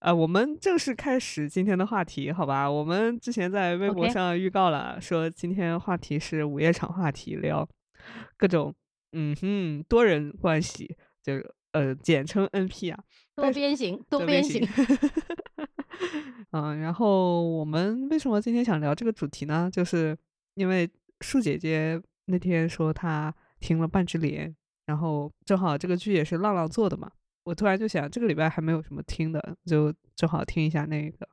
呃，我们正式开始今天的话题，好吧？我们之前在微博上预告了说今天话题是午夜场话题，聊各种嗯哼多人关系，就是呃简称 NP 啊，多边形，多边形。嗯，然后我们为什么今天想聊这个主题呢？就是因为树姐姐那天说她听了《半只莲》，然后正好这个剧也是浪浪做的嘛，我突然就想这个礼拜还没有什么听的，就正好听一下那个，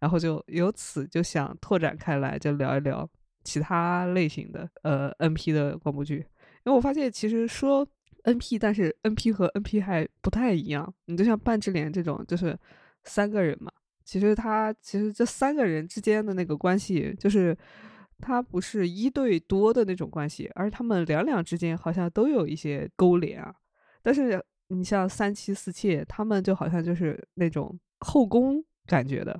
然后就由此就想拓展开来，就聊一聊其他类型的呃 NP 的广播剧，因为我发现其实说 NP，但是 NP 和 NP 还不太一样，你就像《半智联》这种，就是三个人嘛。其实他其实这三个人之间的那个关系，就是他不是一对多的那种关系，而他们两两之间好像都有一些勾连啊。但是你像三妻四妾，他们就好像就是那种后宫感觉的，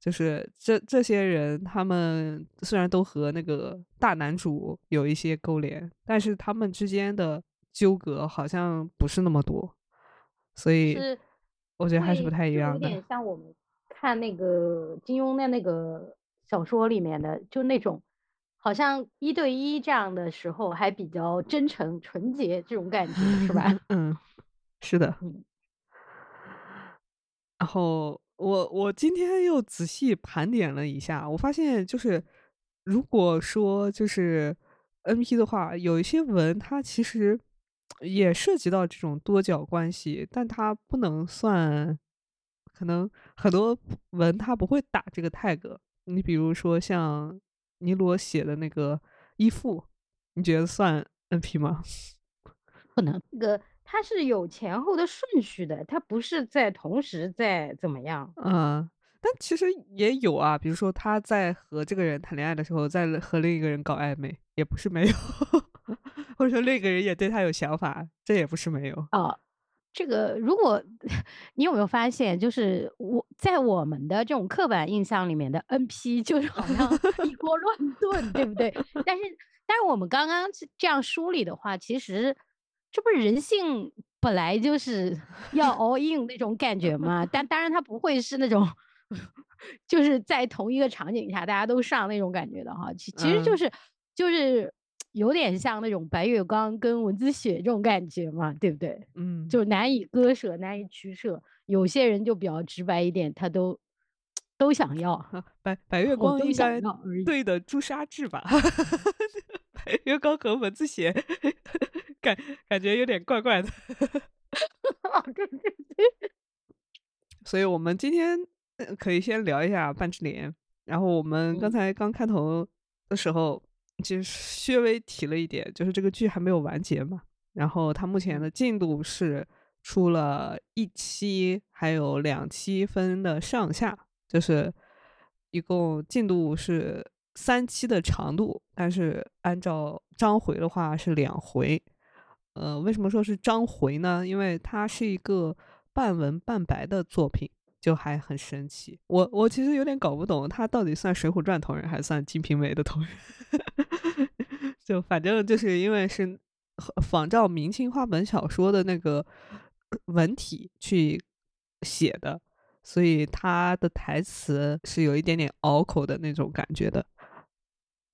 就是这这些人，他们虽然都和那个大男主有一些勾连，但是他们之间的纠葛好像不是那么多，所以我觉得还是不太一样的。有点像我们看那个金庸的那个小说里面的，就那种好像一对一这样的时候还比较真诚纯洁这种感觉，是吧？嗯，是的。嗯然后我我今天又仔细盘点了一下，我发现就是如果说就是 NP 的话，有一些文它其实也涉及到这种多角关系，但它不能算，可能很多文它不会打这个 tag。你比如说像尼罗写的那个依附，你觉得算 NP 吗？不能，那个它是有前后的顺序的，它不是在同时在怎么样。嗯，但其实也有啊，比如说他在和这个人谈恋爱的时候，在和另一个人搞暧昧，也不是没有，或者说另一个人也对他有想法，这也不是没有。啊，这个如果 你有没有发现，就是我在我们的这种刻板印象里面的 NP，就是好像 一锅乱炖，对不对？但是，但是我们刚刚这这样梳理的话，其实这不是人性本来就是 要 all in 那种感觉吗？但 当然，他不会是那种。就是在同一个场景下，大家都上那种感觉的哈，其其实就嗯是、就是有点像那种白月光跟文字雪这种感觉嘛，对不对？嗯，就难以割舍，难以取舍。有些人就比较直白一点，他都都想要，啊白白月我都想光应该要。对的朱砂痣吧？白月光和文字写，感感觉有点怪怪的。对对对，所以我们今天呃可以先聊一下半只莲。然后我们刚嗯才刚开头的时候，其实略微提了一点，就是这个剧还没有完结嘛。然后它目前的进度是出了一期，还有两期分的上下，就是一共进度是三期的长度，但是按照章回的话是两回。呃，为什么说是章回呢？因为它是一个半文半白的作品，就还很神奇。我我其实有点搞不懂，他到底算《水浒传》同人还是算《金瓶梅》的同人？就反正就是因为是仿照明清话本小说的那个文体去写的，所以他的台词是有一点点拗口的那种感觉的，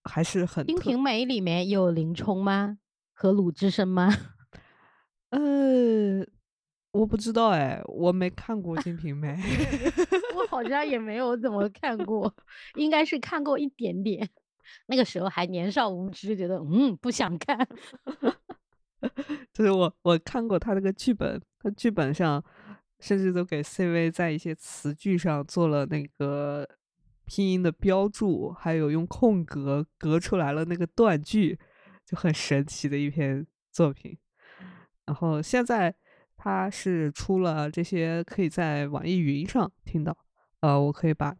还是很《金瓶梅》里面有林冲吗？和鲁智深吗？呃，我不知道哎，我没看过《金瓶梅》我好像也没有怎么看过，应该是看过一点点。那个时候还年少无知，觉得嗯不想看。就是我我看过他那个剧本，他剧本上甚至都给 CV 在一些词句上做了那个拼音的标注，还有用空格隔出来了那个断句，就很神奇的一篇作品。然后现在它是出了这些，可以在网易云上听到。呃，我可以把，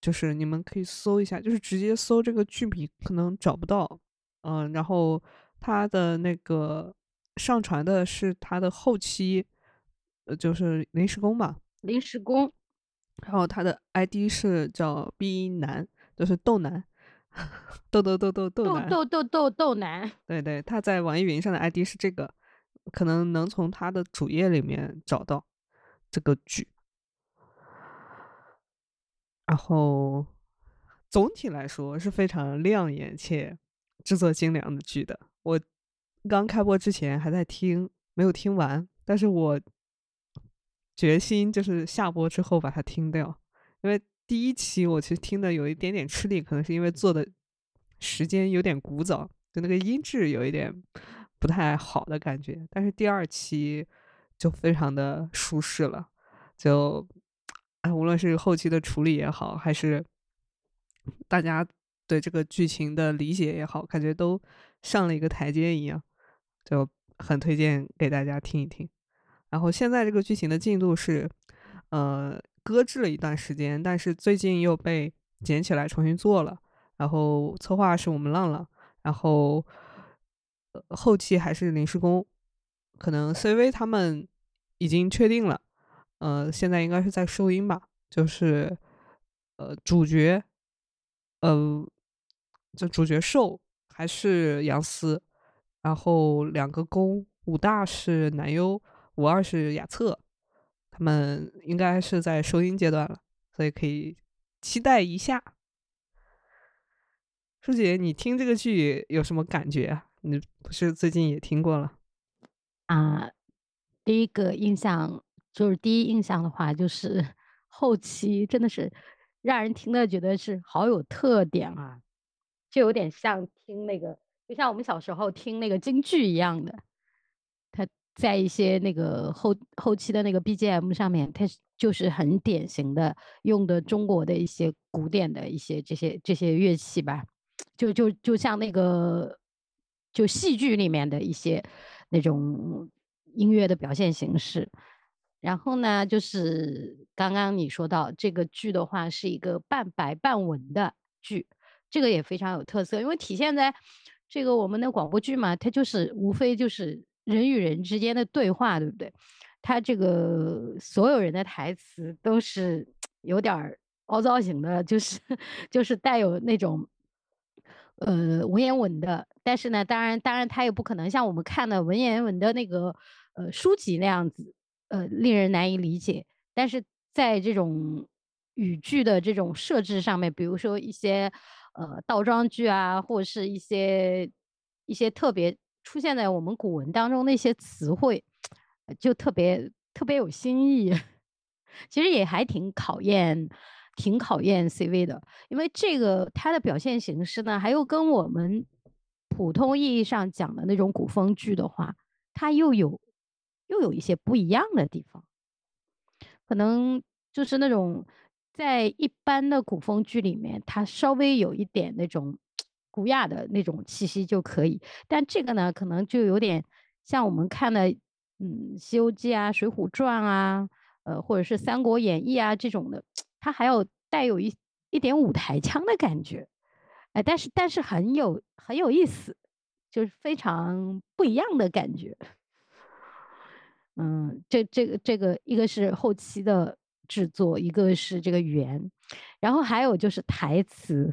就是你们可以搜一下，就是直接搜这个剧名，可能找不到。嗯、然后它的那个上传的是它的后期，呃，就是临时工吧。临时工，然后他的 ID 是叫 B 男，就是豆男，豆豆豆豆豆豆。豆豆豆豆男，对对，他在网易云上的 ID 是这个，可能能从他的主页里面找到这个剧。然后总体来说是非常亮眼且制作精良的剧的。我刚开播之前还在听，没有听完，但是我决心就是下播之后把它听掉，因为第一期我其实听的有一点点吃力，可能是因为做的时间有点古早，就那个音质有一点不太好的感觉。但是第二期就非常的舒适了，就哎，无论是后期的处理也好，还是大家对这个剧情的理解也好，感觉都上了一个台阶一样，就很推荐给大家听一听。然后现在这个剧情的进度是，呃，搁置了一段时间，但是最近又被捡起来重新做了。然后策划是我们浪浪，然后后期还是临时工，可能 CV 他们已经确定了，呃，现在应该是在收音吧，就是呃主角，呃，就主角受还是杨思，然后两个公武大是男优。五二是亚策，他们应该是在收音阶段了，所以可以期待一下。舒姐，你听这个剧有什么感觉啊？你不是最近也听过了？啊，第一个印象就是第一印象的话，就是后期真的是让人听的觉得是好有特点啊，就有点像听那个，就像我们小时候听那个京剧一样的。在一些那个后后期的那个 BGM 上面，它就是很典型的用的中国的一些古典的一些这些这些乐器吧，就就就像那个就戏剧里面的一些那种音乐的表现形式。然后呢，就是刚刚你说到这个剧的话，是一个半白半文的剧，这个也非常有特色，因为体现在这个我们的广播剧嘛，它就是无非就是。人与人之间的对话，对不对？他这个所有人的台词都是有点儿凹造型的，就是 就是带有那种呃文言文的。但是呢，当然当然他也不可能像我们看的文言文的那个呃书籍那样子，呃令人难以理解。但是在这种语句的这种设置上面，比如说一些呃倒装句啊，或者是一些一些特别。出现在我们古文当中那些词汇，就特别特别有新意，其实也还挺考验，挺考验 CV 的。因为这个它的表现形式呢，还有跟我们普通意义上讲的那种古风剧的话，它又有又有一些不一样的地方。可能就是那种在一般的古风剧里面，它稍微有一点那种。古雅的那种气息就可以，但这个呢，可能就有点像我们看的，嗯，《西游记》啊，《水浒传》啊，呃，或者是《三国演义》啊这种的，它还有带有一一点舞台腔的感觉，哎，但是但是很有很有意思，就是非常不一样的感觉。嗯，这这个这个，一个是后期的制作，一个是这个语言，然后还有就是台词。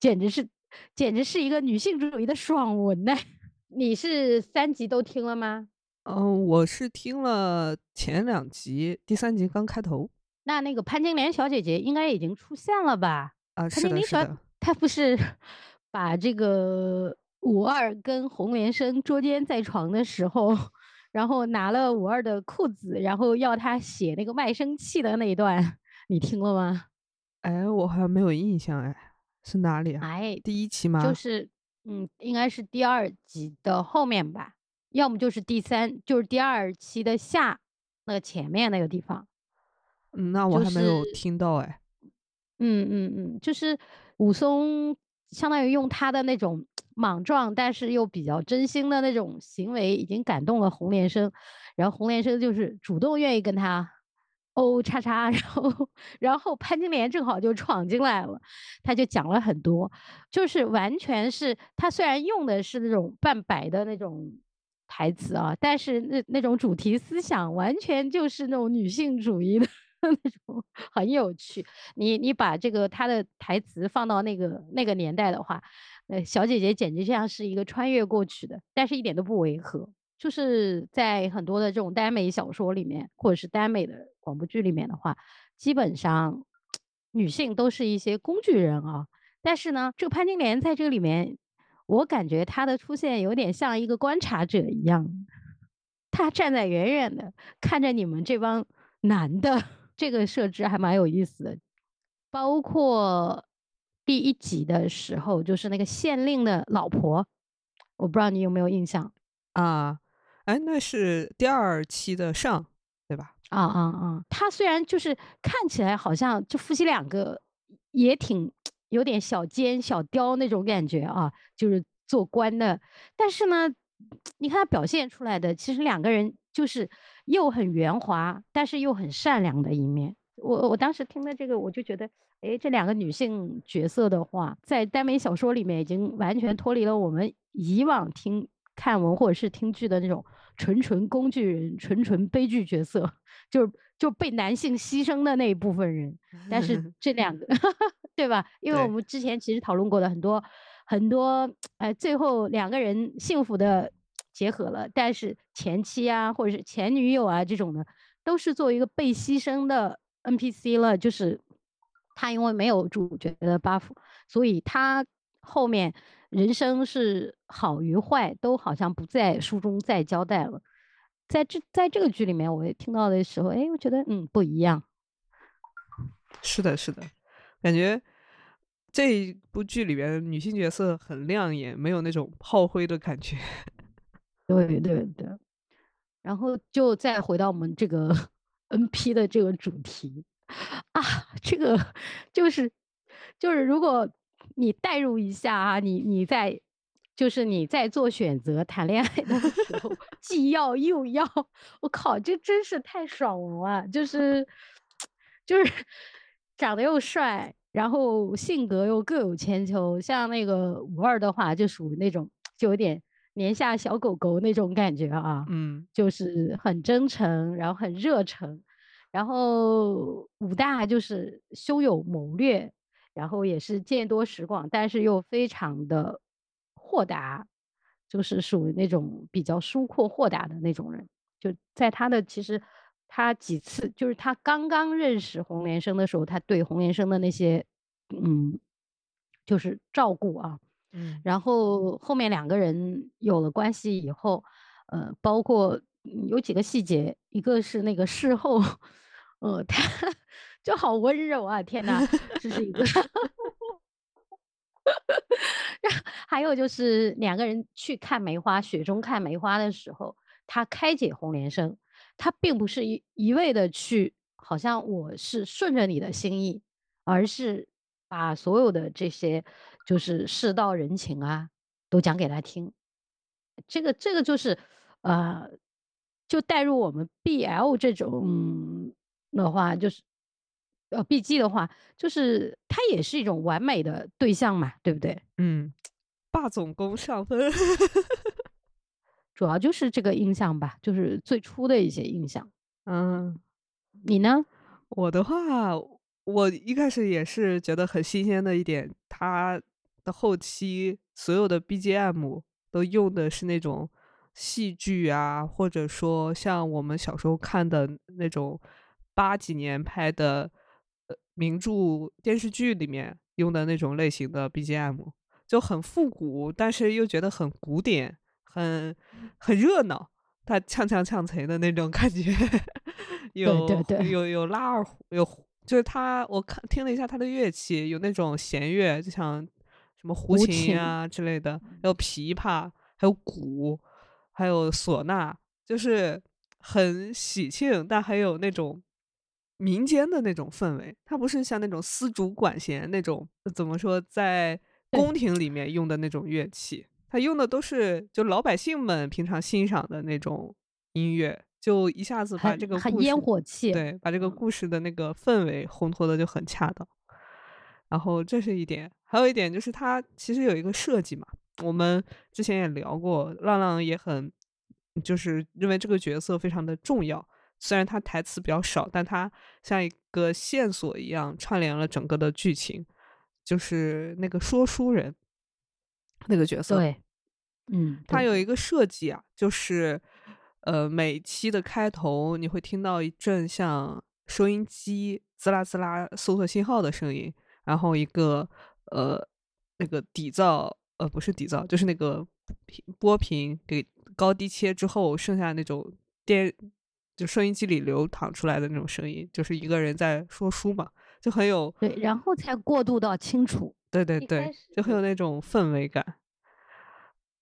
简直是，简直是一个女性主义的爽文呢！你是三集都听了吗？嗯，我是听了前两集，第三集刚开头。那那个潘金莲小姐姐应该已经出现了吧？啊，是的，是的。她不是把这个五二跟红莲生捉奸在床的时候，然后拿了五二的裤子，然后要他写那个卖身契的那一段，你听了吗？哎，我好像没有印象哎。是哪里啊？哎，第一期吗？就是，嗯，应该是第二集的后面吧，要么就是第三，就是第二期的下那个前面那个地方。嗯，那我还没有听到哎。嗯嗯嗯，就是武松相当于用他的那种莽撞，但是又比较真心的那种行为，已经感动了红莲生，然后红莲生就是主动愿意跟他。哦，叉叉，然后，然后潘金莲正好就闯进来了，他就讲了很多，就是完全是他虽然用的是那种半白的那种台词啊，但是那那种主题思想完全就是那种女性主义的 那种，很有趣。你你把这个他的台词放到那个那个年代的话，呃，小姐姐简直像是一个穿越过去的，但是一点都不违和。就是在很多的这种耽美小说里面，或者是耽美的广播剧里面的话，基本上女性都是一些工具人啊。但是呢，这个潘金莲在这里面，我感觉她的出现有点像一个观察者一样，她站在远远的看着你们这帮男的，这个设置还蛮有意思的。包括第一集的时候，就是那个县令的老婆，我不知道你有没有印象啊？哎，那是第二期的上，对吧？啊啊啊！他虽然就是看起来好像就夫妻两个也挺。有点小奸小刁那种感觉啊，就是做官的。但是呢，你看他表现出来的，其实两个人就是又很圆滑，但是又很善良的一面。我我当时听了这个，我就觉得，哎，这两个女性角色的话，在耽美小说里面已经完全脱离了我们以往听看文或者是听剧的那种纯纯工具人、纯纯悲剧角色，就是就被男性牺牲的那一部分人。但是 这两个。对吧？因为我们之前其实讨论过的很多很多，哎，最后两个人幸福的结合了，但是前妻啊，或者是前女友啊这种的，都是作为一个被牺牲的 NPC 了。就是他因为没有主角的 buff，所以他后面人生是好与坏都好像不在书中再交代了。在这在这个剧里面，我也听到的时候，哎，我觉得嗯不一样。是的，是的。感觉这部剧里边女性角色很亮眼，没有那种炮灰的感觉。对对对，然后就再回到我们这个 N P 的这个主题啊，这个就是就是如果你代入一下啊，你你在就是你在做选择谈恋爱的时候，既要又要，我靠，这真是太爽了，就是就是。长得又帅，然后性格又各有千秋，像那个五二的话，就属于那种就有点年下小狗狗那种感觉啊，嗯，就是很真诚，然后很热诚，然后武大就是胸有谋略，然后也是见多识广，但是又非常的豁达，就是属于那种比较疏阔豁达的那种人，就在他的其实。他几次就是他刚刚认识洪连生的时候，他对洪连生的那些，嗯，就是照顾啊，嗯，然后后面两个人有了关系以后，呃，包括有几个细节，一个是那个事后，呃，他就好温柔啊，天哪，这是一个，还有就是两个人去看梅花，雪中看梅花的时候，他开解红莲生。他并不是一一味的去，好像我是顺着你的心意，而是把所有的这些就是世道人情啊，都讲给他听。这个这个就是，呃，就带入我们 BL 这种的话，就是呃 BG 的话，就是它也是一种完美的对象嘛，对不对？嗯，霸总攻上分。主要就是这个印象吧，就是最初的一些印象。嗯，你呢？我的话，我一开始也是觉得很新鲜的一点，它的后期所有的 BGM 都用的是那种戏剧啊，或者说像我们小时候看的那种八几年拍的呃名著电视剧里面用的那种类型的 BGM，就很复古，但是又觉得很古典。很很热闹，他呛呛呛贼的那种感觉，有有有拉二胡，有就是他，我看听了一下他的乐器，有那种弦乐，就像什么胡琴啊之类的，还有琵琶，还有鼓，还有唢呐，就是很喜庆，但还有那种民间的那种氛围。它不是像那种丝竹管弦那种，怎么说，在宫廷里面用的那种乐器。它用的都是就老百姓们平常欣赏的那种音乐，就一下子把这个很烟火气，对，把这个故事的那个氛围烘托的就很恰当。然后这是一点，还有一点就是他其实有一个设计嘛，我们之前也聊过，浪浪也很就是认为这个角色非常的重要，虽然它台词比较少，但它像一个线索一样串联了整个的剧情，就是那个说书人那个角色。对。嗯，它有一个设计啊，就是，呃，每期的开头你会听到一阵像收音机滋啦滋啦搜索信号的声音，然后一个呃那个底噪呃不是底噪，就是那个频波频给高低切之后剩下那种电就收音机里流淌出来的那种声音，就是一个人在说书嘛，就很有对，然后才过渡到清楚。对对对，就很有那种氛围感，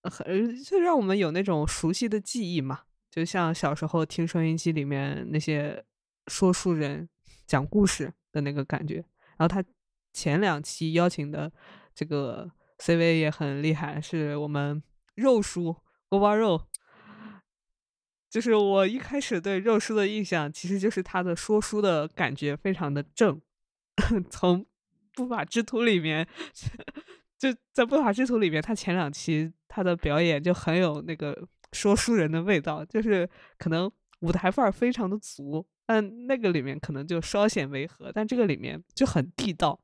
呃很就让我们有那种熟悉的记忆嘛，就像小时候听收音机里面那些说书人讲故事的那个感觉。然后他前两期邀请的这个 CV 也很厉害，是我们肉叔锅包肉。就是我一开始对肉叔的印象，其实就是他的说书的感觉非常的正，从不法之徒里面，就在不法之徒里面，他前两期他的表演就很有那个说书人的味道，就是可能舞台范儿非常的足，但那个里面可能就稍显违和，但这个里面就很地道，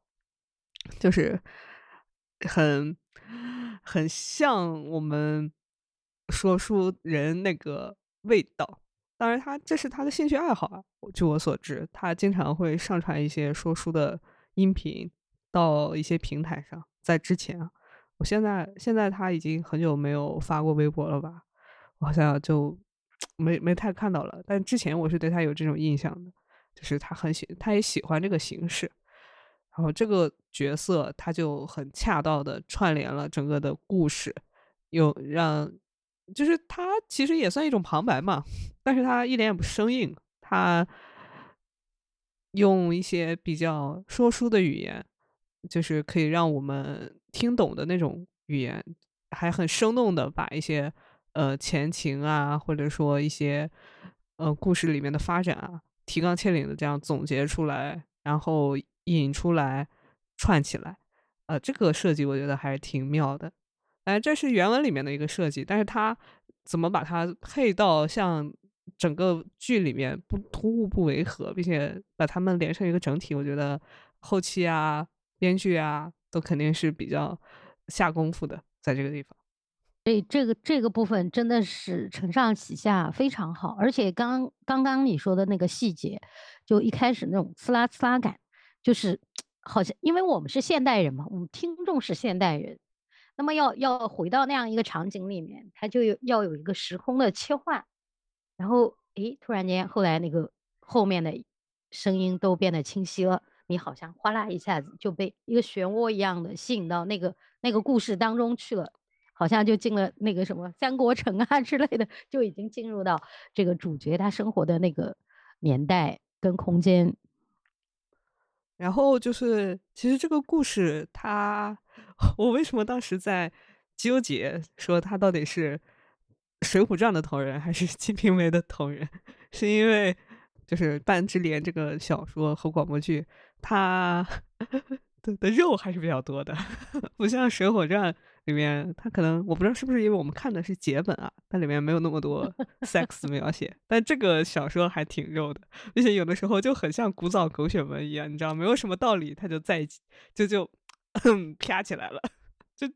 就是很很像我们说书人那个味道。当然他，这是他的兴趣爱好啊。据我所知，他经常会上传一些说书的音频到一些平台上。在之前，我现在现在他已经很久没有发过微博了吧？我好像就没没太看到了。但之前我是对他有这种印象的，就是他很喜，他也喜欢这个形式。然后这个角色他就很恰到的串联了整个的故事，有让就是他其实也算一种旁白嘛，但是他一点也不生硬，他用一些比较说书的语言，就是可以让我们听懂的那种语言，还很生动的把一些呃前情啊，或者说一些呃故事里面的发展啊，提纲挈领的这样总结出来，然后引出来串起来，呃，这个设计我觉得还是挺妙的。哎，这是原文里面的一个设计，但是它怎么把它配到像整个剧里面不突兀不违和，并且把它们连成一个整体，我觉得后期啊、编剧啊都肯定是比较下功夫的，在这个地方。所以这个这个部分真的是承上启下，非常好。而且刚刚刚你说的那个细节，就一开始那种刺啦刺啦感，就是好像因为我们是现代人嘛，我们听众是现代人。那么要要回到那样一个场景里面，它就有要有一个时空的切换，然后诶，突然间后来那个后面的声音都变得清晰了，你好像哗啦一下子就被一个漩涡一样的吸引到那个那个故事当中去了，好像就进了那个什么三国城啊之类的，就已经进入到这个主角他生活的那个年代跟空间。然后就是，其实这个故事它，我为什么当时在纠结说他到底是《水浒传》的同人还是《金瓶梅》的同人，是因为就是《半之莲》这个小说和广播剧，它的的肉还是比较多的，不像《水浒传》里面，它可能我不知道是不是因为我们看的是节本啊，它里面没有那么多 sex 描写，但这个小说还挺肉的，而且有的时候就很像古早狗血文一样，你知道，没有什么道理，它就在一起，就就 啪起来了，就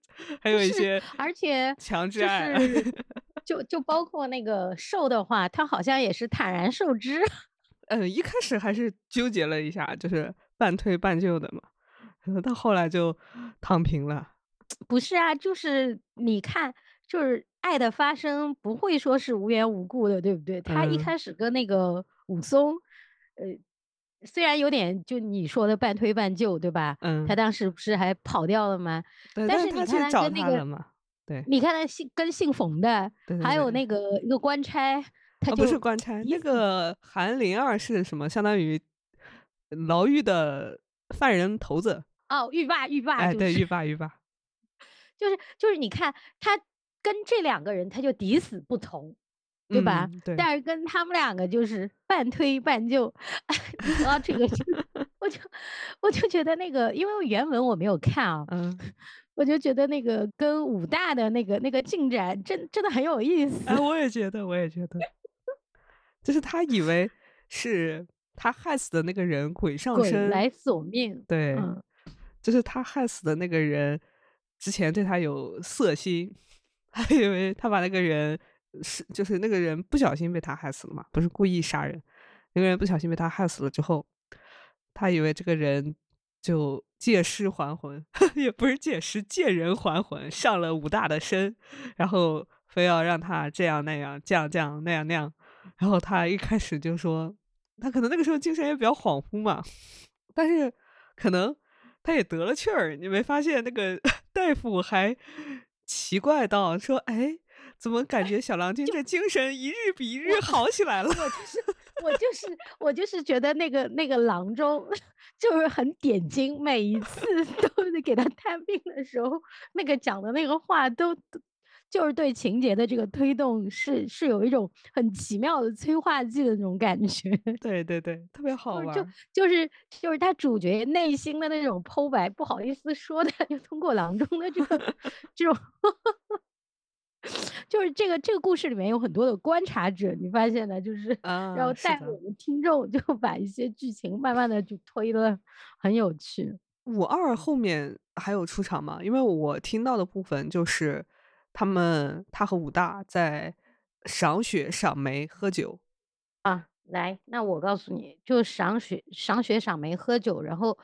还有一些而且强制就爱，是 就就包括那个受的话，他好像也是坦然受之。嗯，一开始还是纠结了一下，就是半推半就的嘛，到后来就躺平了。不是啊，就是你看，就是爱的发生不会说是无缘无故的，对不对？他一嗯开始跟那个武松，呃，虽然有点就你说的半推半就，对吧？嗯他当时不是还跑掉了吗？对，但是你看他找跟那个？对，你看他姓跟姓冯的，对对对还有那个一个官差，他不是官差，那个韩林儿是什么？相当于牢狱的犯人头子。哦，狱霸狱霸哎，对，狱霸，狱霸。就是就是你看他跟这两个人他就抵死不从，对吧？嗯对但是跟他们两个就是半推半就，你说到这个就，我就我就觉得那个，因为原文我没有看啊，嗯，我就觉得那个跟武大的那个那个进展真真的很有意思。哎，我也觉得，我也觉得，就是他以为是他害死的那个人鬼上鬼身，来索命，对，嗯，就是他害死的那个人之前对他有色心，还以为他把那个人是就是那个人不小心被他害死了嘛，不是故意杀人，那个人不小心被他害死了之后，他以为这个人就借尸还魂，也不是借尸，借人还魂，上了武大的身，然后非要让他这样那样，这样这样那样那样。然后他一开始就说，他可能那个时候精神也比较恍惚嘛，但是可能他也得了气儿。你没发现那个 大夫还奇怪到说，哎？怎么感觉小郎君这精神一日比一日好起来了？我就是我就是我就是觉得那个那个郎中就是很点睛，每一次 都是给他探病的时候，那个讲的那个话都就是对情节的这个推动是是有一种很奇妙的催化剂的那种感觉。对对对，特别好玩。就就是就是他主角内心的那种剖白，不好意思说的，就通过郎中的这个 这种。就是这个这个故事里面有很多的观察者，你发现呢，就是 然后带我们听众就把一些剧情慢慢的就推的很有趣。五二后面还有出场吗？因为我听到的部分就是他们他和武大在赏雪赏梅喝酒啊。来，那我告诉你就赏雪赏雪赏梅喝酒，然后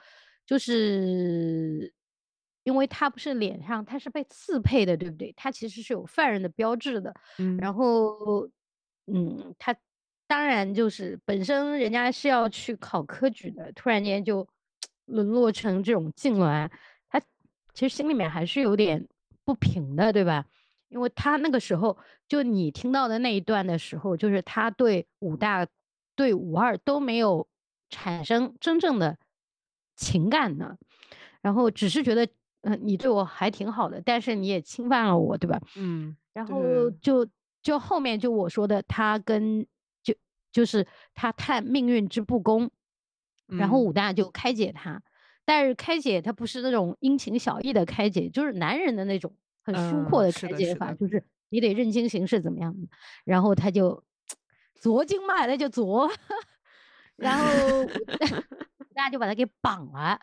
就是。因为他不是脸上，他是被刺配的，对不对？他其实是有犯人的标志的。嗯，然后，嗯，他当然就是本身人家是要去考科举的，突然间就沦落成这种痉挛，他其实心里面还是有点不平的，对吧？因为他那个时候，就你听到的那一段的时候，就是他对武大、对武二都没有产生真正的情感呢，然后只是觉得。嗯，你对我还挺好的，但是你也侵犯了我，对吧？嗯，然后就就后面就我说的，他跟就就是他探命运之不公，然后武大就开解他，但是开解他不是那种殷勤小意的开解，就是男人的那种很疏阔的开解法，就是你得认清形势怎么样然后他就左经脉那就左，然后 武大就把他给绑了，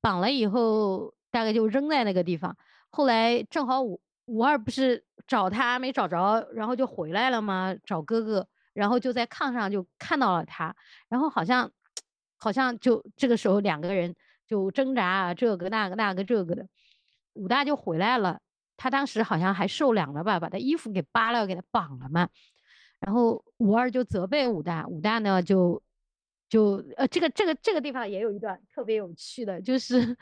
绑了以后。大概就扔在那个地方，后来正好五五二不是找他没找着，然后就回来了吗？找哥哥，然后就在炕上就看到了他，然后好像好像就这个时候两个人就挣扎啊，这个那个那个这个的，武大就回来了，他当时好像还受凉了吧，把他衣服给扒了，给他绑了嘛，然后五二就责备武大，武大呢就就呃这个这个这个地方也有一段特别有趣的，就是。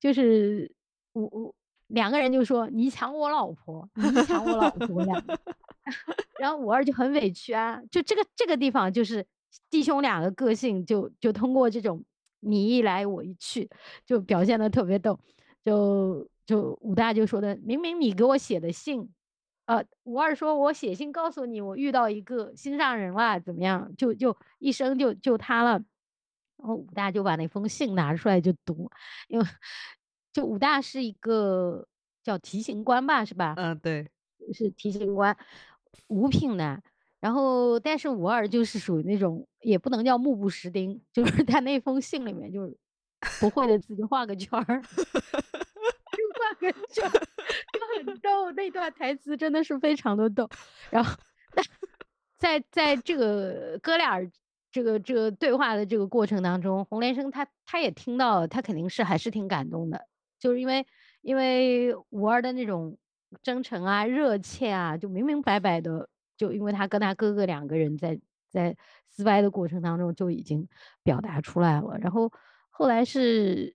就是我我两个人就说你抢我老婆，你抢我老婆两个 然后五二就很委屈啊，就这个这个地方就是弟兄俩的个性就就通过这种你一来我一去就表现的特别逗，就就武大就说的明明你给我写的信，呃五二说我写信告诉你我遇到一个心上人了怎么样，就就一生就就他了。然后武大就把那封信拿出来就读，因为就武大是一个叫提刑官吧，是吧？嗯，对，是提刑官，五品的。然后，但是五二就是属于那种也不能叫目不识丁，就是 他那封信里面就是不会的字就画个圈儿，就画个圈儿，就很逗。那段台词真的是非常的逗。然后 在在这个哥俩。这个这个对话的这个过程当中，洪连生他他也听到了，他肯定是还是挺感动的，就是因为因为五二的那种真诚啊、热切啊，就明明白白的，就因为他跟他哥哥两个人在在私掰的过程当中就已经表达出来了。然后后来是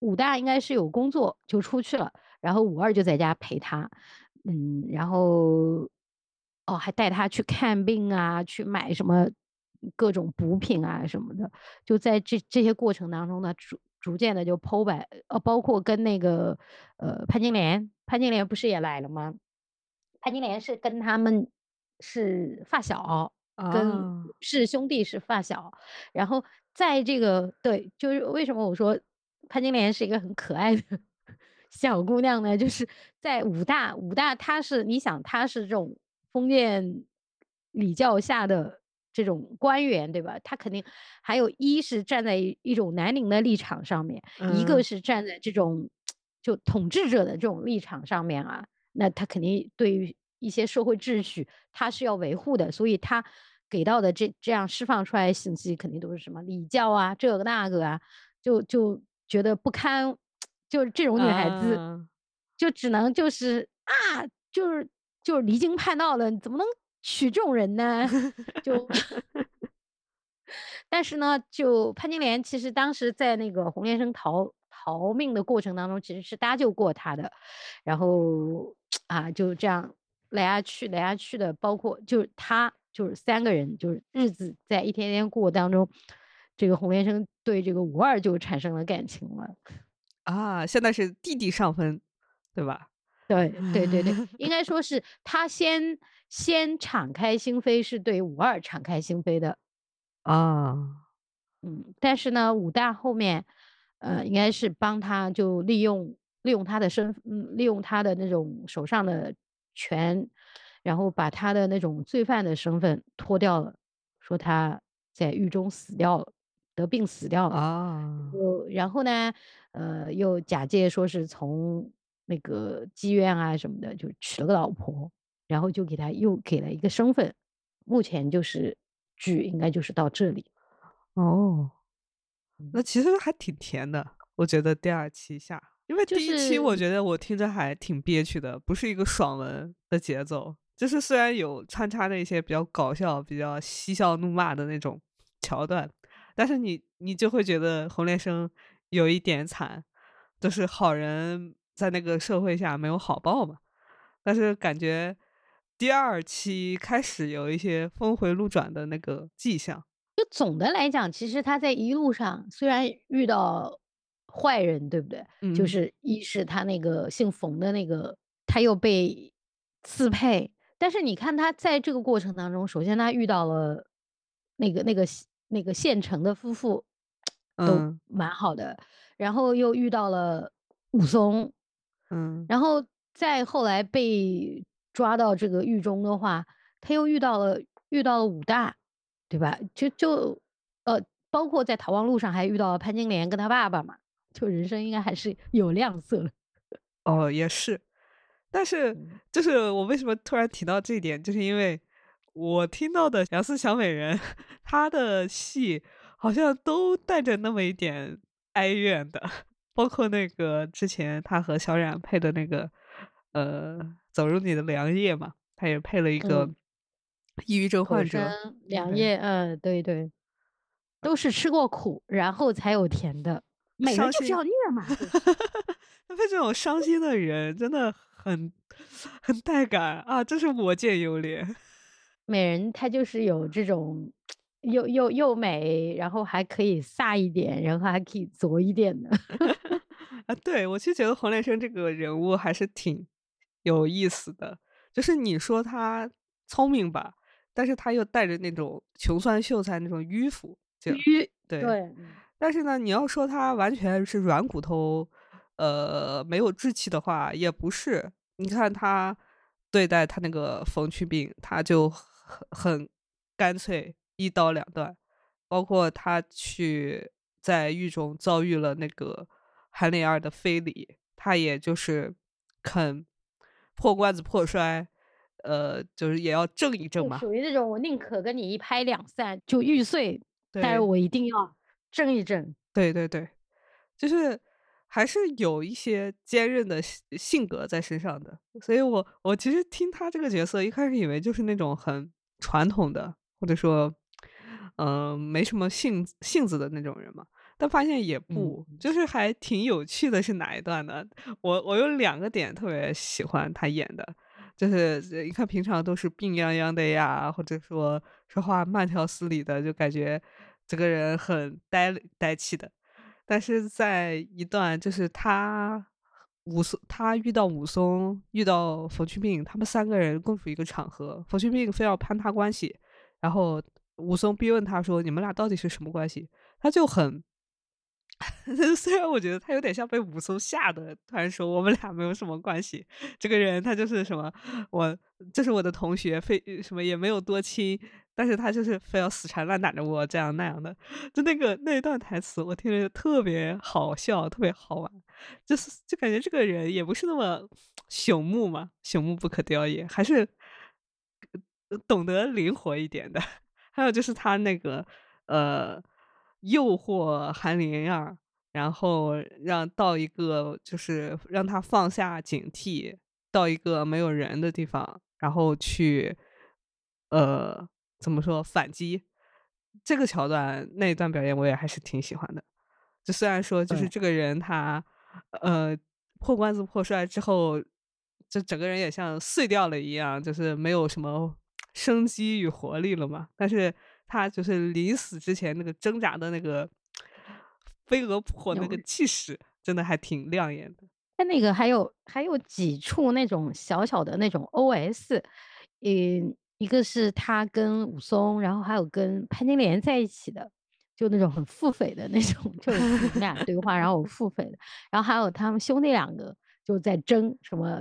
武大应该是有工作就出去了，然后五二就在家陪他，嗯，然后哦还带他去看病啊，去买什么。各种补品啊什么的，就在这这些过程当中呢，逐逐渐的就剖白，呃，包括跟那个呃潘金莲，潘金莲不是也来了吗？潘金莲是跟他们是发小，跟是兄弟是发小，然后在这个对，就是为什么我说潘金莲是一个很可爱的 小姑娘呢？就是在武大，武大她是你想她是这种封建礼教下的。这种官员对吧？他肯定还有一是站在一种南宁的立场上面，一个是站在这种就统治者的这种立场上面啊。那他肯定对于一些社会秩序，他是要维护的，所以他给到的这这样释放出来的信息，肯定都是什么礼教啊，这个那个啊，就就觉得不堪，就是这种女孩子，啊就只能就是啊，就是就是离经叛道的，怎么能娶这种人呢？就 但是呢，就潘金莲其实当时在那个洪连生逃逃命的过程当中，其实是搭救过他的，然后啊就这样来啊去来啊去的，包括就是他就是三个人，就是日子在一天天过当中，这个洪连生对这个五二就产生了感情了。啊，现在是弟弟上分，对吧？对对对对，应该说是 他先先敞开心扉，是对五二敞开心扉的。啊，嗯，但是呢，武大后面，呃，应该是帮他就利用利用他的身，嗯，利用他的那种手上的权，然后把他的那种罪犯的身份脱掉了，说他在狱中死掉了，得病死掉了。啊，又然后呢，呃，又假借说是从那个妓院啊什么的，就娶了个老婆，然后就给他又给了一个身份。目前就是剧应该就是到这里。哦，嗯那其实还挺甜的，我觉得第二期下，因为第一期我觉得我听着还挺憋屈的，不是一个爽文的节奏，就是虽然有穿插着一些比较搞笑、比较嬉笑怒骂的那种桥段，但是你你就会觉得洪连生有一点惨，就是好人在那个社会下没有好报嘛，但是感觉第二期开始有一些峰回路转的那个迹象。就总的来讲，其实他在一路上虽然遇到坏人，对不对？就嗯。是一是他那个姓冯的那个，他又被刺配，但是你看他在这个过程当中，首先他遇到了那个那个那个县城的夫妇，都嗯。蛮好的，然后又遇到了武松，嗯然后再后来被抓到这个狱中的话，他又遇到了遇到了武大，对吧？就就呃，包括在逃亡路上还遇到了潘金莲跟他爸爸嘛，就人生应该还是有亮色了。哦，也是，但是嗯就是我为什么突然提到这一点，就是因为我听到的杨思小美人，她的戏好像都带着那么一点哀怨的，包括那个之前他和小冉配的那个呃《走入你的良夜》嘛，他也配了一个嗯抑郁症患者，生良对夜，嗯，对对，都是吃过苦，然后才有甜的。美人就是要虐嘛，配 这种伤心的人真的很很带感啊，真是我见犹怜。美人她就是有这种又又又美，然后还可以飒一点，然后还可以作一点的。啊，对，我就觉得黄连生这个人物还是挺有意思的。就是你说他聪明吧，但是他又带着那种穷酸秀才那种迂腐劲迂。对，但是呢，你要说他完全是软骨头，呃，没有志气的话，也不是。你看他对待他那个冯去病，他就很很干脆，一刀两断。包括他去在狱中遭遇了那个韩莲儿的非礼，他也就是肯破罐子破摔，呃，就是也要挣一正就嘛。属于那种我宁可跟你一拍两散就玉碎，但是我一定要正一正。对对对，就是还是有一些坚韧的性性格在身上的。所以我我其实听他这个角色，一开始以为就是那种很传统的，或者说，嗯、没什么性性子的那种人嘛。但发现也不，就是还挺有趣的。是哪一段呢？我我有两个点特别喜欢他演的，就是你看平常都是病殃殃的呀，或者说说话慢条斯理的，就感觉这个人很呆呆气的。但是在一段就是他武松，他遇到武松，遇到冯去病，他们三个人共处一个场合，冯去病非要攀他关系，然后武松逼问他说：“你们俩到底是什么关系？”他就很。虽然我觉得他有点像被武松吓的，突然说我们俩没有什么关系。这个人他就是什么，我这是我的同学，非什么也没有多亲，但是他就是非要死缠烂打着我这样那样的。就那个那一段台词，我听着特别好笑，特别好玩，就是就感觉这个人也不是那么朽木嘛，朽木不可雕也，还是懂得灵活一点的，还有就是他那个呃诱惑韩莲儿，然后让到一个就是让他放下警惕，到一个没有人的地方，然后去呃怎么说反击。这个桥段那一段表演我也还是挺喜欢的。就虽然说就是这个人他呃破罐子破摔之后，就整个人也像碎掉了一样，就是没有什么生机与活力了嘛。但是他就是临死之前那个挣扎的那个飞蛾扑火那个气势，真的还挺亮眼的。他那个还有还有几处那种小小的那种 OS，嗯，一个是他跟武松，然后还有跟潘金莲在一起的，就那种很腹诽的那种，就是你们俩对话，然后我 腹诽的，然后还有他们兄弟两个就在争什么。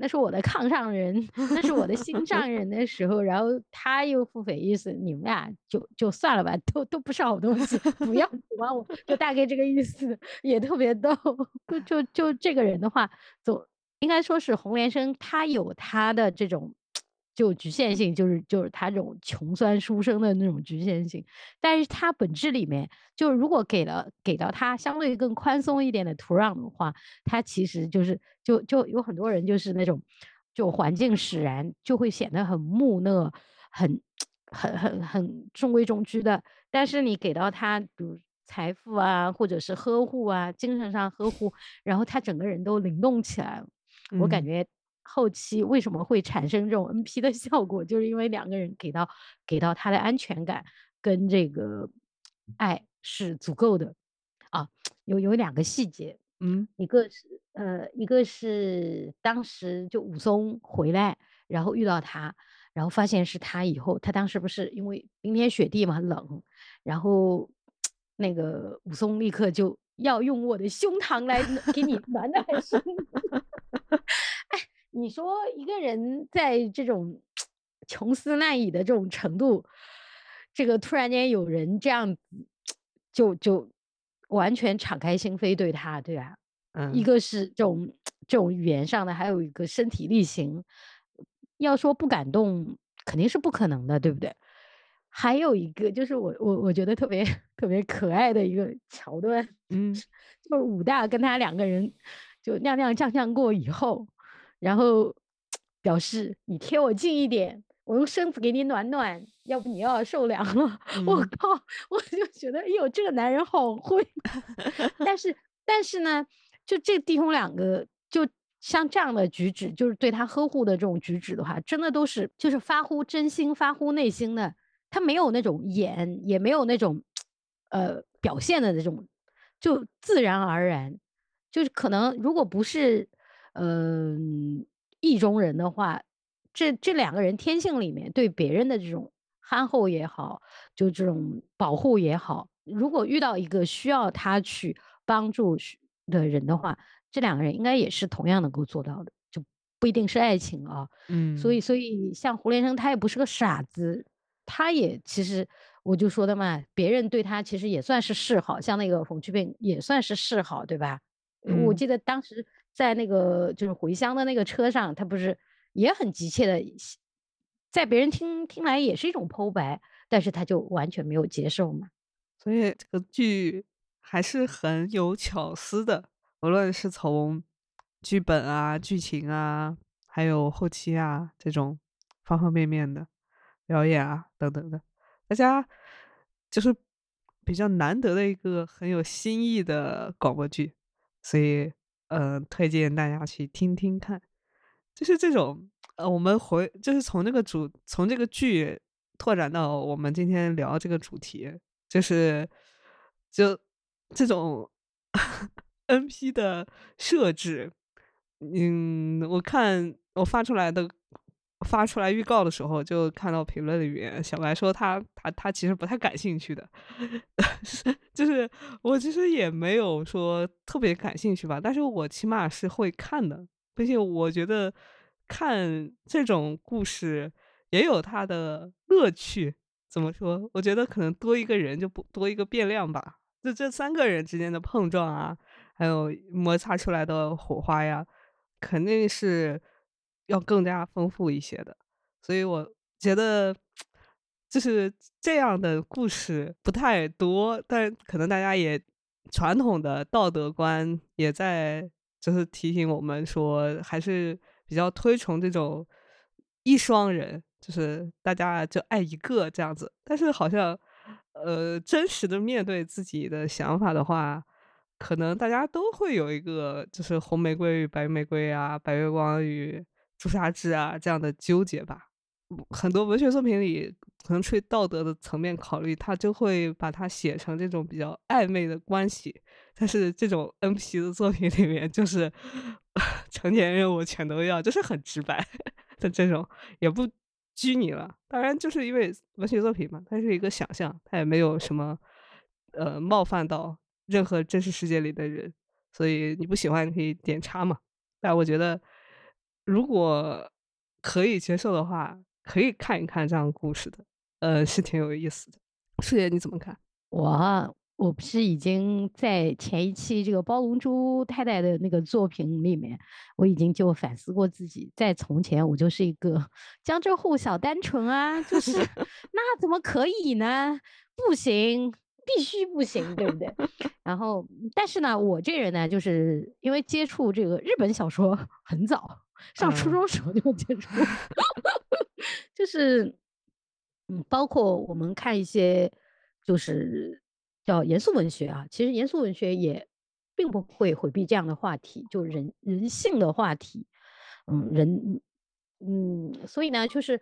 那是我的炕上人，那是我的心上人的时候，然后他又腹诽意思，你们俩就就算了吧，都都不是好东西，不要喜欢我，就大概这个意思，也特别逗。就就就这个人的话，总应该说是洪连生，他有他的这种就局限性，就是就是他这种穷酸书生的那种局限性，但是他本质里面，就如果给了给到他相对更宽松一点的土壤的话，他其实就是就就有很多人就是那种就环境使然，就会显得很木讷，很很很很中规中矩的。但是你给到他，比如财富啊，或者是呵护啊，精神上呵护，然后他整个人都灵动起来了。我感嗯觉后期为什么会产生这种 NP 的效果，就是因为两个人给到给到他的安全感跟这个爱是足够的啊。有有两个细节，嗯一个是呃，一个是当时就武松回来，然后遇到他，然后发现是他以后，他当时不是因为冰天雪地嘛，冷，然后 那个武松立刻就要用我的胸膛来 给你暖暖身子。哎，你说一个人在这种穷思滥矣的这种程度，这个突然间有人这样子，就就完全敞开心扉对他，对吧？一嗯个是这种这种语言上的，还有一个身体力行。要说不感动，肯定是不可能的，对不对？还有一个就是我我我觉得特别特别可爱的一个桥段，嗯就是武大跟他两个人就踉踉跄跄过以后，然后表示你贴我近一点，我用身子给你暖暖，要不你又要受凉了。我嗯靠，我就觉得，哎呦，这个男人好会。但是但是呢，就这弟兄两个，就像这样的举止，就是对他呵护的这种举止的话，真的都是就是发乎真心、发乎内心的，他没有那种演，也没有那种呃表现的那种，就自然而然。就是可能如果不是嗯、意中人的话，这这两个人天性里面对别人的这种憨厚也好，就这种保护也好，如果遇到一个需要他去帮助的人的话，这两个人应该也是同样能够做到的，就不一定是爱情啊。嗯所嗯以，所以像胡连生，他也不是个傻子，他也其实我就说的嘛，别人对他其实也算是示好，像那个冯去病也算是示好，对吧？呃我嗯记得当时在那个就是回乡的那个车上，他不是也很急切的，在别人听听来也是一种剖白，但是他就完全没有接受嘛。所以这个剧还是很有巧思的，无论是从剧本啊、剧情啊，还有后期啊这种方方面面的表演啊等等的，大家就是比较难得的一个很有新意的广播剧，所以呃，推荐大家去听听看。就是这种呃，我们回就是从这个主从这个剧拓展到我们今天聊这个主题，就是就这种 NP 的设置，嗯，我看我发出来的发出来预告的时候，就看到评论里面小白说他他他其实不太感兴趣的，就是我其实也没有说特别感兴趣吧，但是我起码是会看的，并且我觉得看这种故事也有它的乐趣。怎么说？我觉得可能多一个人就不多一个变量吧。就这三个人之间的碰撞啊，还有摩擦出来的火花呀，肯定是要更加丰富一些的。所以我觉得就是这样的故事不太多，但可能大家也传统的道德观也在就是提醒我们说，还是比较推崇这种一双人，就是大家就爱一个这样子。但是好像呃，真实的面对自己的想法的话，可能大家都会有一个就是红玫瑰与白玫瑰啊，白月光与朱砂痣啊这样的纠结吧。很多文学作品里，可能出于道德的层面考虑，他就会把它写成这种比较暧昧的关系。但是这种 N P 的作品里面，就是 成年人我全都要，就是很直白 的这种，也不拘泥了。当然，就是因为文学作品嘛，它是一个想象，它也没有什么呃冒犯到任何真实世界里的人，所以你不喜欢你可以点叉嘛。但我觉得，如果可以接受的话。可以看一看这样故事的，呃，是挺有意思的。树姐你怎么看？我我不是已经在前一期这个包龙珠太太的那个作品里面，我已经就反思过自己，在从前我就是一个江浙沪小单纯啊，就是 那怎么可以呢？不行，必须不行，对不对？然后，但是呢，我这人呢，就是因为接触这个日本小说很早，上初中时候就接触。就是，嗯，包括我们看一些，就是叫严肃文学啊。其实严肃文学也并不会回避这样的话题，就人人性的话题。嗯，人，嗯，所以呢，就是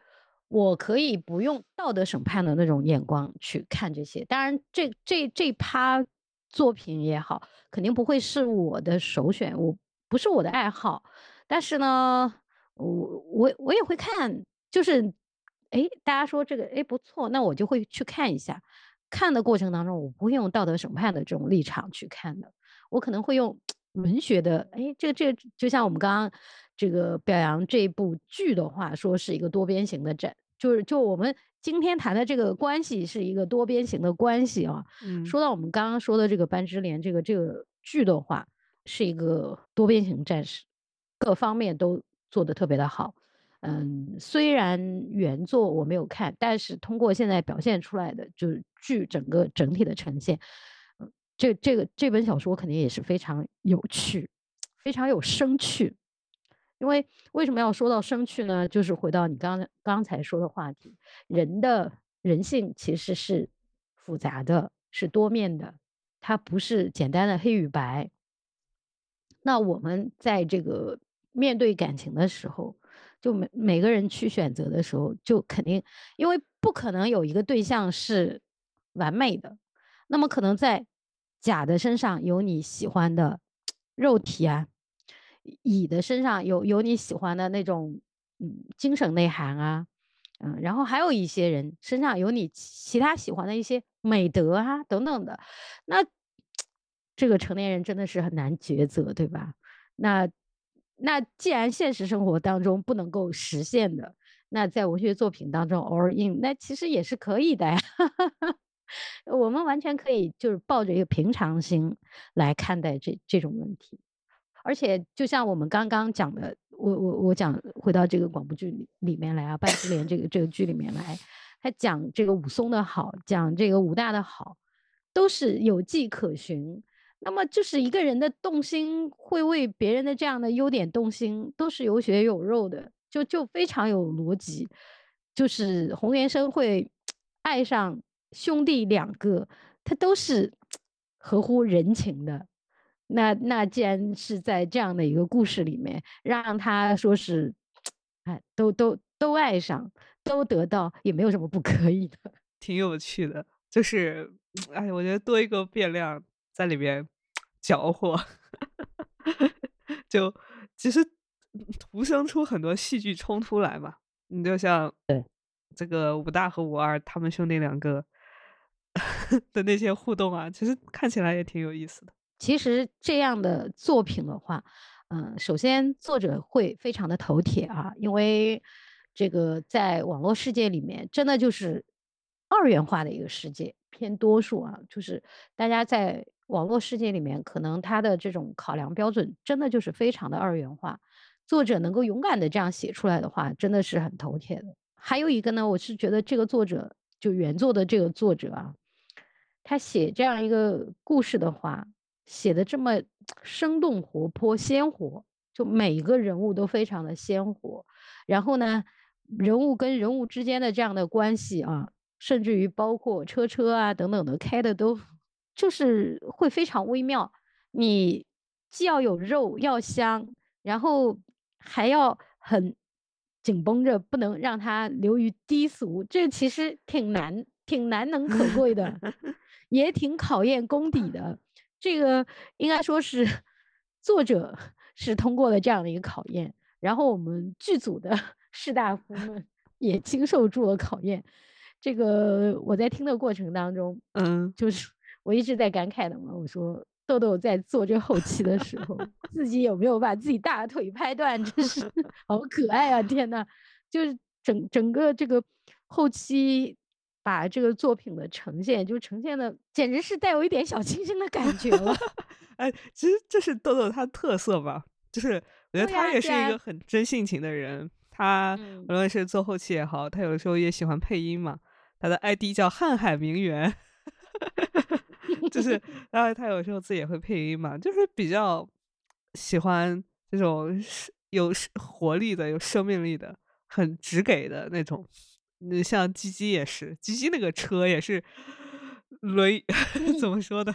我可以不用道德审判的那种眼光去看这些。当然，这这这趴作品也好，肯定不会是我的首选，我不是我的爱好。但是呢，我我我也会看。就是，哎，大家说这个哎不错，那我就会去看一下。看的过程当中，我不会用道德审判的这种立场去看的，我可能会用文学的。哎，这个这个，就像我们刚刚这个表扬这部剧的话，说是一个多边形的展，就是就我们今天谈的这个关系是一个多边形的关系啊。嗯，说到我们刚刚说的这个班之莲这个这个剧的话，是一个多边形战士，各方面都做的特别的好。嗯，虽然原作我没有看，但是通过现在表现出来的，就是剧整个整体的呈现，嗯，这这个这本小说肯定也是非常有趣，非常有生趣。因为为什么要说到生趣呢？就是回到你刚刚才说的话题，人的人性其实是复杂的，是多面的，它不是简单的黑与白。那我们在这个面对感情的时候，就每每个人去选择的时候，就肯定，因为不可能有一个对象是完美的，那么可能在甲的身上有你喜欢的肉体啊，乙的身上有有你喜欢的那种嗯精神内涵啊，嗯，然后还有一些人身上有你其他喜欢的一些美德啊等等的，那 这个成年人真的是很难抉择，对吧？那。那既然现实生活当中不能够实现的，那在文学作品当中偶尔应，那其实也是可以的呀。我们完全可以就是抱着一个平常心来看待这这种问题。而且就像我们刚刚讲的，我我我讲回到这个广播剧里面来啊，《半之莲》这个这个剧里面来，他讲这个武松的好，讲这个武大的好，都是有迹可循。那么就是一个人的动心，会为别人的这样的优点动心，都是有血有肉的，就就非常有逻辑。就是洪元生会爱上兄弟两个，他都是合乎人情的。那那既然是在这样的一个故事里面，让他说是，哎，都都都爱上，都得到，也没有什么不可以的。挺有趣的，就是，哎，我觉得多一个变量。在里边搅和，就其实徒生出很多戏剧冲突来嘛。你就像对这个武大和武二他们兄弟两个 的那些互动啊，其实看起来也挺有意思的。其实这样的作品的话，嗯，首先作者会非常的头铁啊，因为这个在网络世界里面，真的就是二元化的一个世界，偏多数啊，就是大家在。网络世界里面，可能他的这种考量标准真的就是非常的二元化。作者能够勇敢的这样写出来的话，真的是很头铁的。还有一个呢，我是觉得这个作者就就原作的这个作者啊，他写这样一个故事的话，写的这么 生动活泼、鲜活，就每一个人物都非常的鲜活。然后呢，人物跟人物之间的这样的关系啊，甚至于包括车车啊等等的开的都就是会非常微妙。你既要有肉要香，然后还要很紧绷着，不能让它流于低俗。这其实挺难，挺难能可贵的，也挺考验功底的。这个应该说是作者 是通过了这样的一个考验，然后我们剧组的 士大夫们 也经受住了考验。这个我在听的过程当中，嗯，就是我一直在感慨的嘛，我说。豆豆在做这后期的时候，自己有没有把自己大腿拍断？真是 好可爱啊！天呐，就是整整个这个后期把这个作品的呈现，就呈现的简直是带有一点小清新的感觉了。哎，其实这是豆豆他特色吧？就是我觉得他也是一个很真性情的人。他无论是做后期也好，他有的时候也喜欢配音嘛。他的 ID 叫瀚海名媛。就是，然后他有时候自己也会配音嘛，就是比较喜欢这种有活力的、有生命力的、很直给的那种。你像鸡鸡也是，鸡鸡那个车也是轮 怎么说的，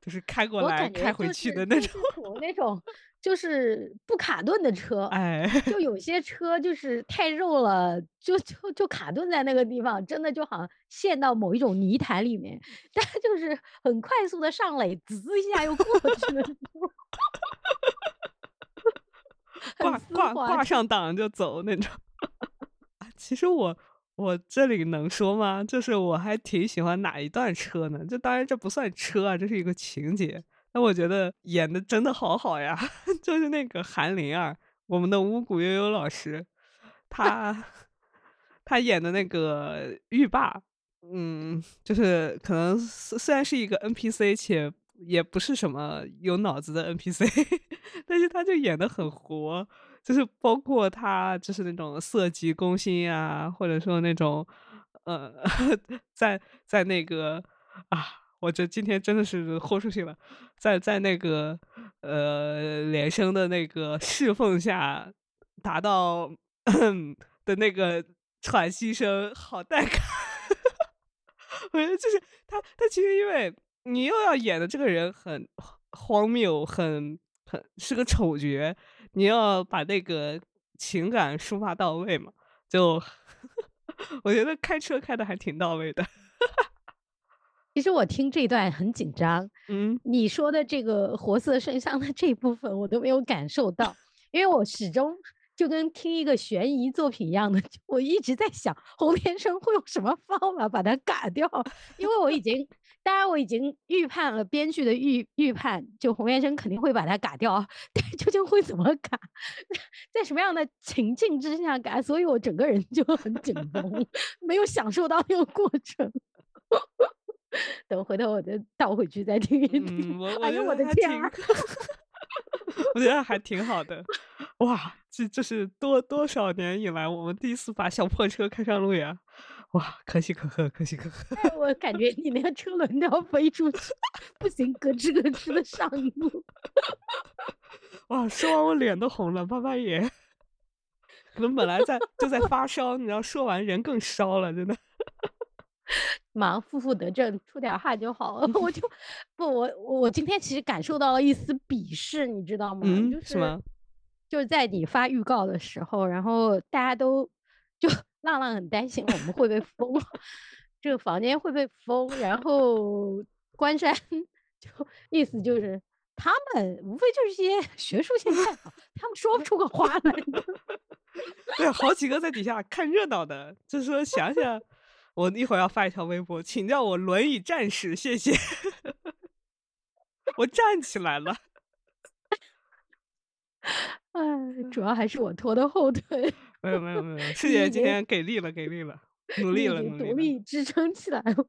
就是开过来开回去的那种，那种。就是不卡顿的车，哎，就有些车就是太肉了，就就就卡顿在那个地方，真的就好像陷到某一种泥潭里面，但就是很快速的上垒，滋一下又过去了，挂挂挂上档就走那种。其实我我这里能说吗？就是我还挺喜欢哪一段车呢？就当然这不算车啊，这是一个情节。那我觉得演的真的好好呀，就是那个韩灵儿，我们的巫蛊悠悠老师，他他演的那个浴霸，嗯，就是可能虽然是一个 NPC，且也不是什么有脑子的 NPC，但是他就演的很活，就是包括他就是那种色急攻心啊，或者说那种呃，在在那个啊。我这今天真的是豁出去了，在在那个呃连声的那个侍奉下，达到 的那个喘息声，好带感。我觉得就是他，他其实因为你又要演的这个人很荒谬，很很是个丑角，你要把那个情感抒发到位嘛，就 我觉得开车开的还挺到位的。哈哈其实我听这段很紧张，嗯，你说的这个活色生香的这部分我都没有感受到，因为我始终就跟听一个悬疑作品一样的，我一直在想洪天生会用什么方法把它嘎掉，因为我已经，当然我已经预判了编剧的预预判，就洪天生肯定会把它嘎掉，但究竟会怎么嘎，在什么样的情境之下嘎，所以我整个人就很紧绷，没有享受到那个过程。等回头我再倒回去再听一听。哎呦我的天啊！我觉得还挺好的。哇，这这是多多少年以来我们第一次把小破车开上路呀！哇，可喜可贺，可喜可贺。我感觉你那个车轮都要飞出去，不行，咯吱咯吱的上路。哇，说完我脸都红了，爸爸也。可能本来在就在发烧，你知道，说完人更烧了，真的。马上负负得正，出点汗就好了。我就不，我我今天其实感受到了一丝鄙视，你知道吗？嗯，就是就是在你发预告的时候，然后大家都就 浪浪很担心我们会被封，这个房间会被封，然后关山就意思就是他们无非就是些学术性探讨，他们说不出个话来。对，好几个在底下看热闹的，就说想想。我一会儿要发一条微博，请叫我轮椅战士，谢谢。我站起来了。哎，主要还是我拖的后腿。没有没有没有，师姐今天给力了，给力了，努力了，努力，独立支撑起来了。